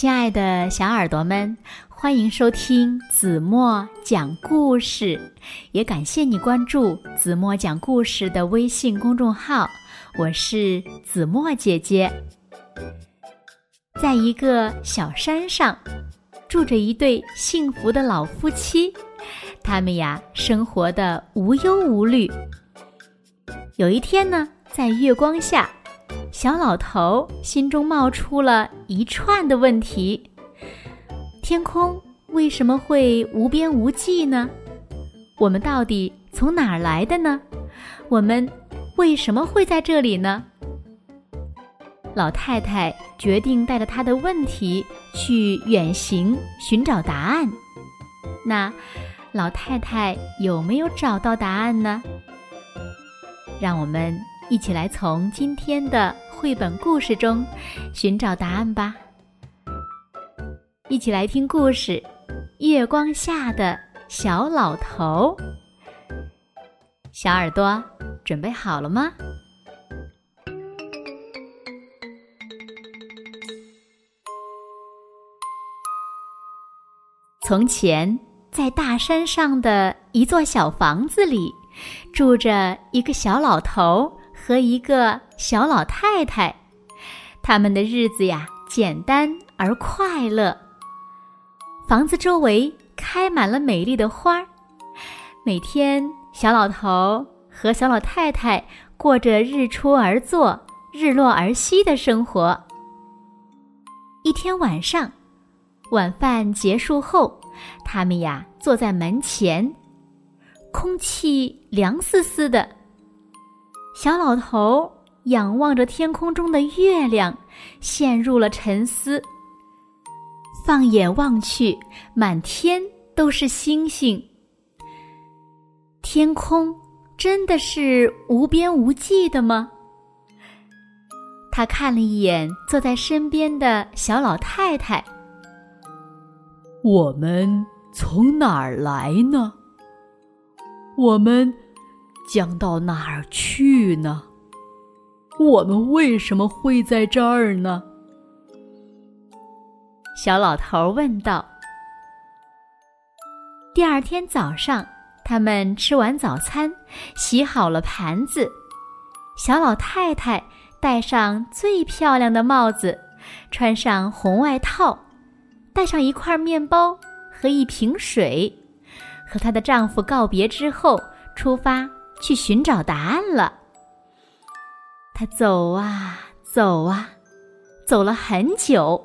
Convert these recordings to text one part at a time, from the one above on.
亲爱的小耳朵们，欢迎收听子墨讲故事，也感谢你关注子墨讲故事的微信公众号。我是子墨姐姐。在一个小山上，住着一对幸福的老夫妻，他们呀，生活的无忧无虑。有一天呢，在月光下。小老头心中冒出了一串的问题：天空为什么会无边无际呢？我们到底从哪儿来的呢？我们为什么会在这里呢？老太太决定带着她的问题去远行寻找答案。那老太太有没有找到答案呢？让我们。一起来从今天的绘本故事中寻找答案吧！一起来听故事《月光下的小老头》。小耳朵准备好了吗？从前，在大山上的一座小房子里，住着一个小老头。和一个小老太太，他们的日子呀简单而快乐。房子周围开满了美丽的花儿，每天小老头和小老太太过着日出而作、日落而息的生活。一天晚上，晚饭结束后，他们呀坐在门前，空气凉丝丝的。小老头仰望着天空中的月亮，陷入了沉思。放眼望去，满天都是星星。天空真的是无边无际的吗？他看了一眼坐在身边的小老太太。我们从哪儿来呢？我们。将到哪儿去呢？我们为什么会在这儿呢？小老头问道。第二天早上，他们吃完早餐，洗好了盘子。小老太太戴上最漂亮的帽子，穿上红外套，带上一块面包和一瓶水，和她的丈夫告别之后，出发。去寻找答案了。他走啊走啊，走了很久，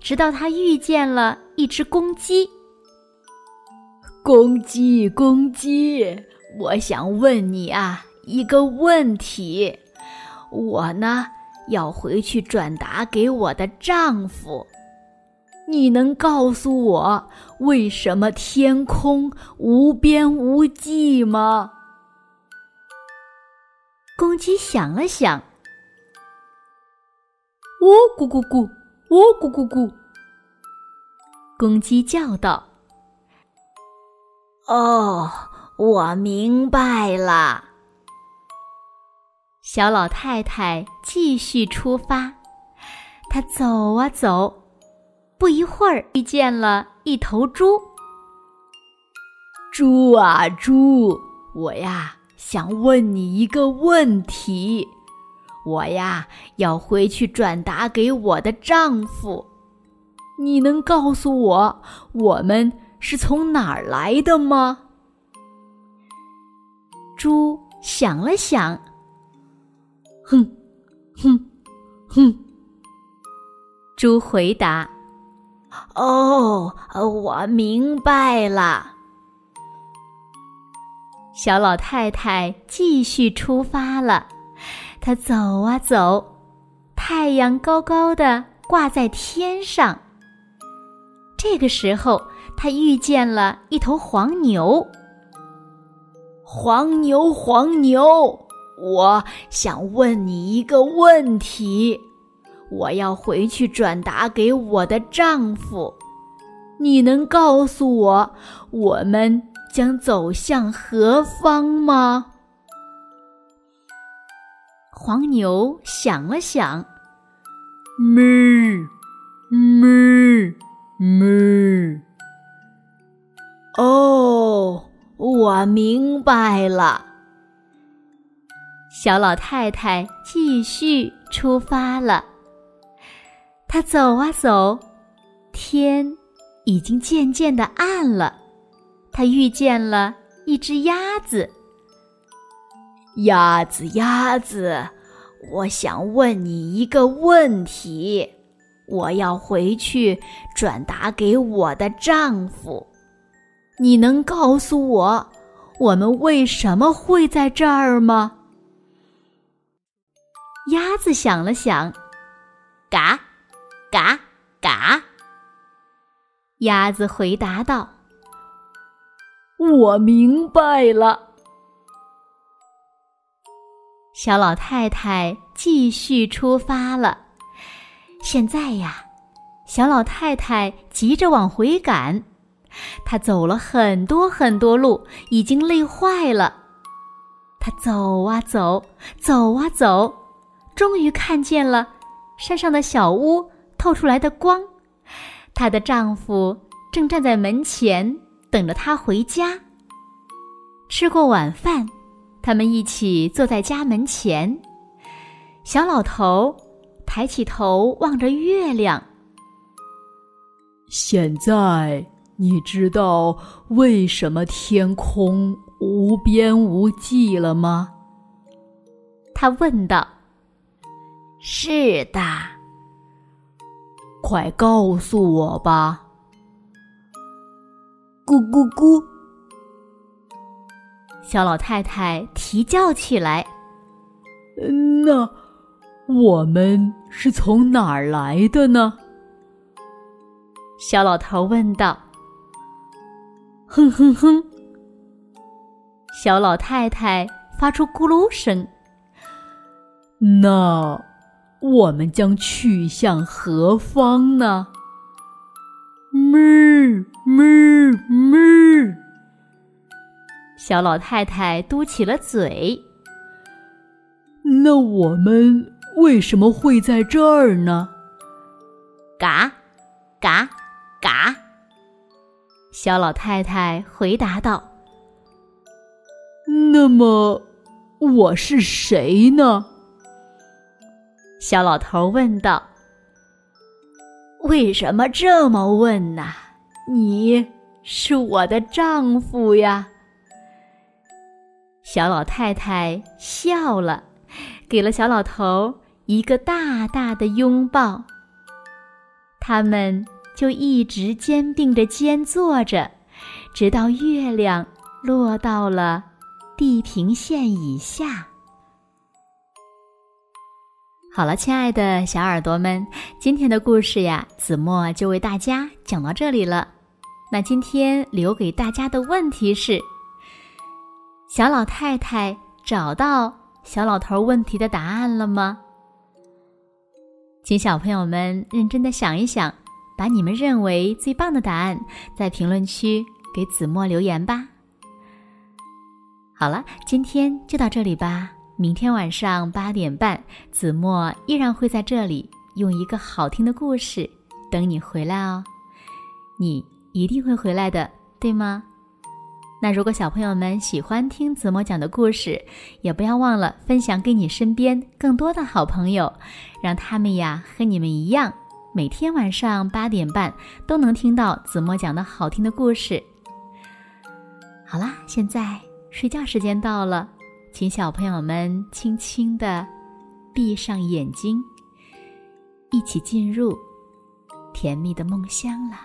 直到他遇见了一只公鸡。公鸡，公鸡，我想问你啊一个问题。我呢要回去转达给我的丈夫。你能告诉我为什么天空无边无际吗？公鸡想了想，喔咕咕咕，喔咕咕咕。公鸡叫道：“哦，我明白了。”小老太太继续出发，她走啊走，不一会儿遇见了一头猪。猪啊猪，我呀。想问你一个问题，我呀要回去转达给我的丈夫，你能告诉我我们是从哪儿来的吗？猪想了想，哼，哼，哼。猪回答：“哦，我明白了。”小老太太继续出发了，她走啊走，太阳高高的挂在天上。这个时候，她遇见了一头黄牛。黄牛，黄牛，我想问你一个问题，我要回去转达给我的丈夫，你能告诉我我们？将走向何方吗？黄牛想了想，哞，哞哞。哦，我明白了。小老太太继续出发了。她走啊走，天已经渐渐的暗了。他遇见了一只鸭子。鸭子，鸭子，我想问你一个问题，我要回去转达给我的丈夫。你能告诉我，我们为什么会在这儿吗？鸭子想了想，嘎，嘎，嘎。鸭子回答道：“我明白了。”小老太太继续出发了。现在呀，小老太太急着往回赶，她走了很多很多路，已经累坏了。她走啊走，走啊走，终于看见了山上的小屋透出来的光。她的丈夫正站在门前等着他回家。吃过晚饭。他们一起坐在家门前，小老头抬起头望着月亮。现在你知道为什么天空无边无际了吗？他问道。是的，快告诉我吧。咕咕咕。小老太太啼叫起来：“那我们是从哪儿来的呢？”小老头问道。“哼哼哼！”小老太太发出咕噜声。“那我们将去向何方呢？”“哞咪咪！”小老太太嘟起了嘴。那我们为什么会在这儿呢？嘎，嘎，嘎！小老太太回答道。那么我是谁呢？小老头问道。为什么这么问呢？你是我的丈夫呀。小老太太笑了，给了小老头一个大大的拥抱。他们就一直肩并着肩坐着，直到月亮落到了地平线以下。好了，亲爱的小耳朵们，今天的故事呀，子墨就为大家讲到这里了。那今天留给大家的问题是。小老太太找到小老头问题的答案了吗？请小朋友们认真的想一想，把你们认为最棒的答案在评论区给子墨留言吧。好了，今天就到这里吧。明天晚上八点半，子墨依然会在这里用一个好听的故事等你回来哦。你一定会回来的，对吗？那如果小朋友们喜欢听子墨讲的故事，也不要忘了分享给你身边更多的好朋友，让他们呀和你们一样，每天晚上八点半都能听到子墨讲的好听的故事。好啦，现在睡觉时间到了，请小朋友们轻轻的闭上眼睛，一起进入甜蜜的梦乡了。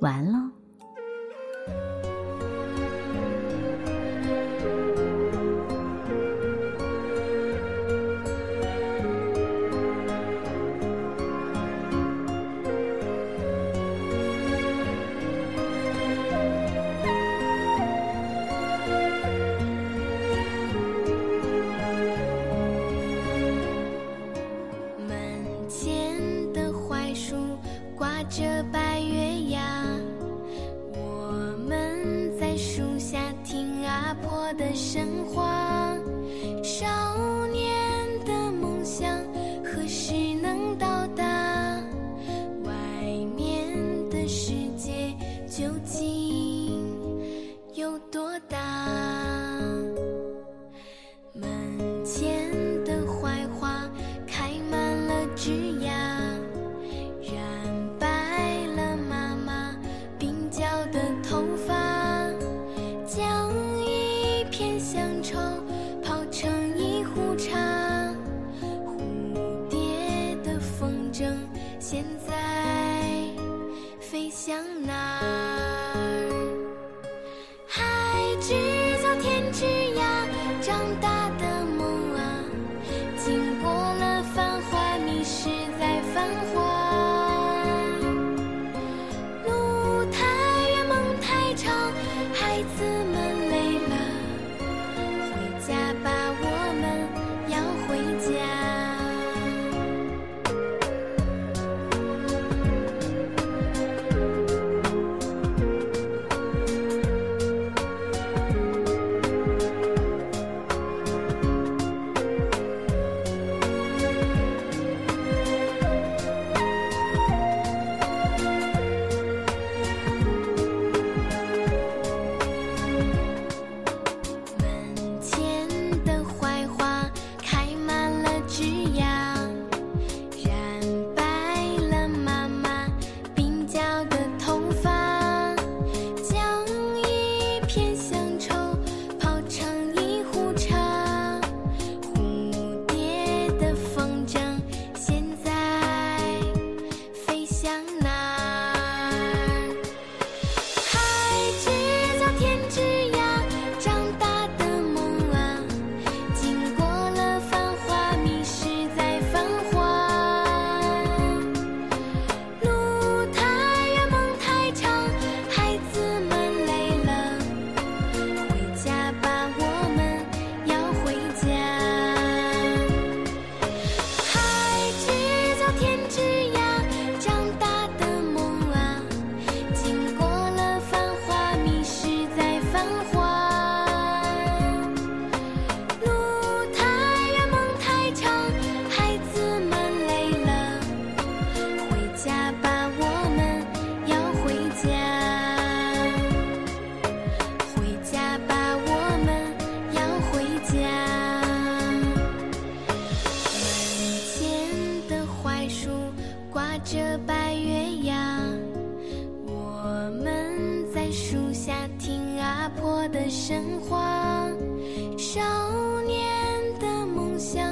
完了。树下听阿婆的神话少年的梦想